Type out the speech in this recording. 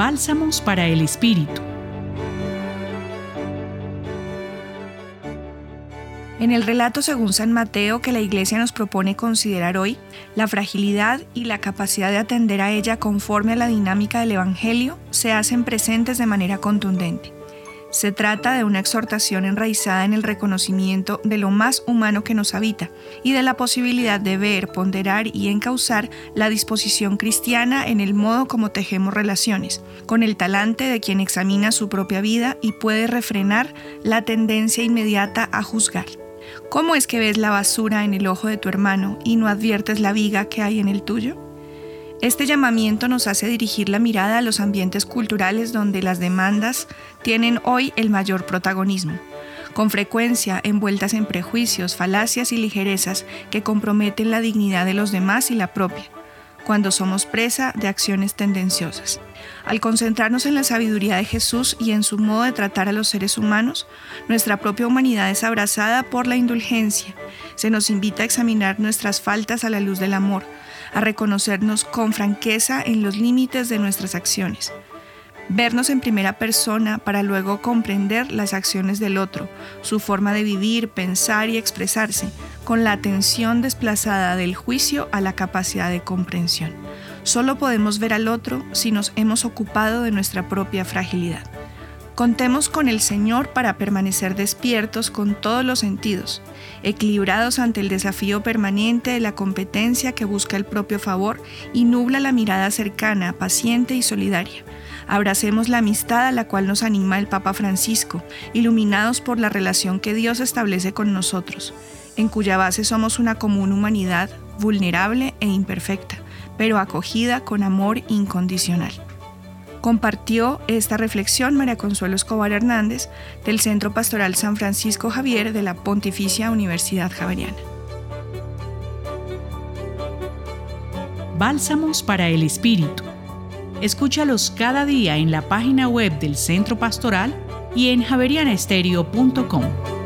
Bálsamos para el Espíritu. En el relato según San Mateo que la Iglesia nos propone considerar hoy, la fragilidad y la capacidad de atender a ella conforme a la dinámica del Evangelio se hacen presentes de manera contundente. Se trata de una exhortación enraizada en el reconocimiento de lo más humano que nos habita y de la posibilidad de ver, ponderar y encauzar la disposición cristiana en el modo como tejemos relaciones, con el talante de quien examina su propia vida y puede refrenar la tendencia inmediata a juzgar. ¿Cómo es que ves la basura en el ojo de tu hermano y no adviertes la viga que hay en el tuyo? Este llamamiento nos hace dirigir la mirada a los ambientes culturales donde las demandas tienen hoy el mayor protagonismo, con frecuencia envueltas en prejuicios, falacias y ligerezas que comprometen la dignidad de los demás y la propia, cuando somos presa de acciones tendenciosas. Al concentrarnos en la sabiduría de Jesús y en su modo de tratar a los seres humanos, nuestra propia humanidad es abrazada por la indulgencia. Se nos invita a examinar nuestras faltas a la luz del amor, a reconocernos con franqueza en los límites de nuestras acciones, vernos en primera persona para luego comprender las acciones del otro, su forma de vivir, pensar y expresarse, con la atención desplazada del juicio a la capacidad de comprensión. Solo podemos ver al otro si nos hemos ocupado de nuestra propia fragilidad. Contemos con el Señor para permanecer despiertos con todos los sentidos, equilibrados ante el desafío permanente de la competencia que busca el propio favor y nubla la mirada cercana, paciente y solidaria. Abracemos la amistad a la cual nos anima el Papa Francisco, iluminados por la relación que Dios establece con nosotros, en cuya base somos una común humanidad vulnerable e imperfecta, pero acogida con amor incondicional. Compartió esta reflexión María Consuelo Escobar Hernández del Centro Pastoral San Francisco Javier de la Pontificia Universidad Javeriana. Bálsamos para el Espíritu. Escúchalos cada día en la página web del Centro Pastoral y en javerianestereo.com.